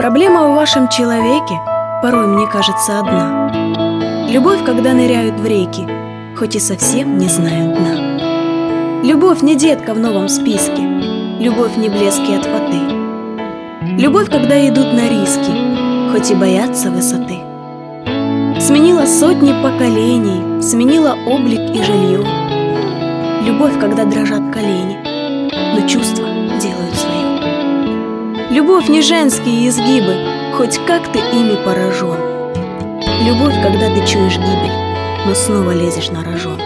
Проблема в вашем человеке порой мне кажется одна. Любовь, когда ныряют в реки, хоть и совсем не знают дна. Любовь не детка в новом списке, любовь не блески от воды. Любовь, когда идут на риски, хоть и боятся высоты. Сменила сотни поколений, сменила облик и жилье. Любовь, когда дрожат колени, Любовь не женские изгибы, хоть как ты ими поражен. Любовь, когда ты чуешь гибель, но снова лезешь на рожон.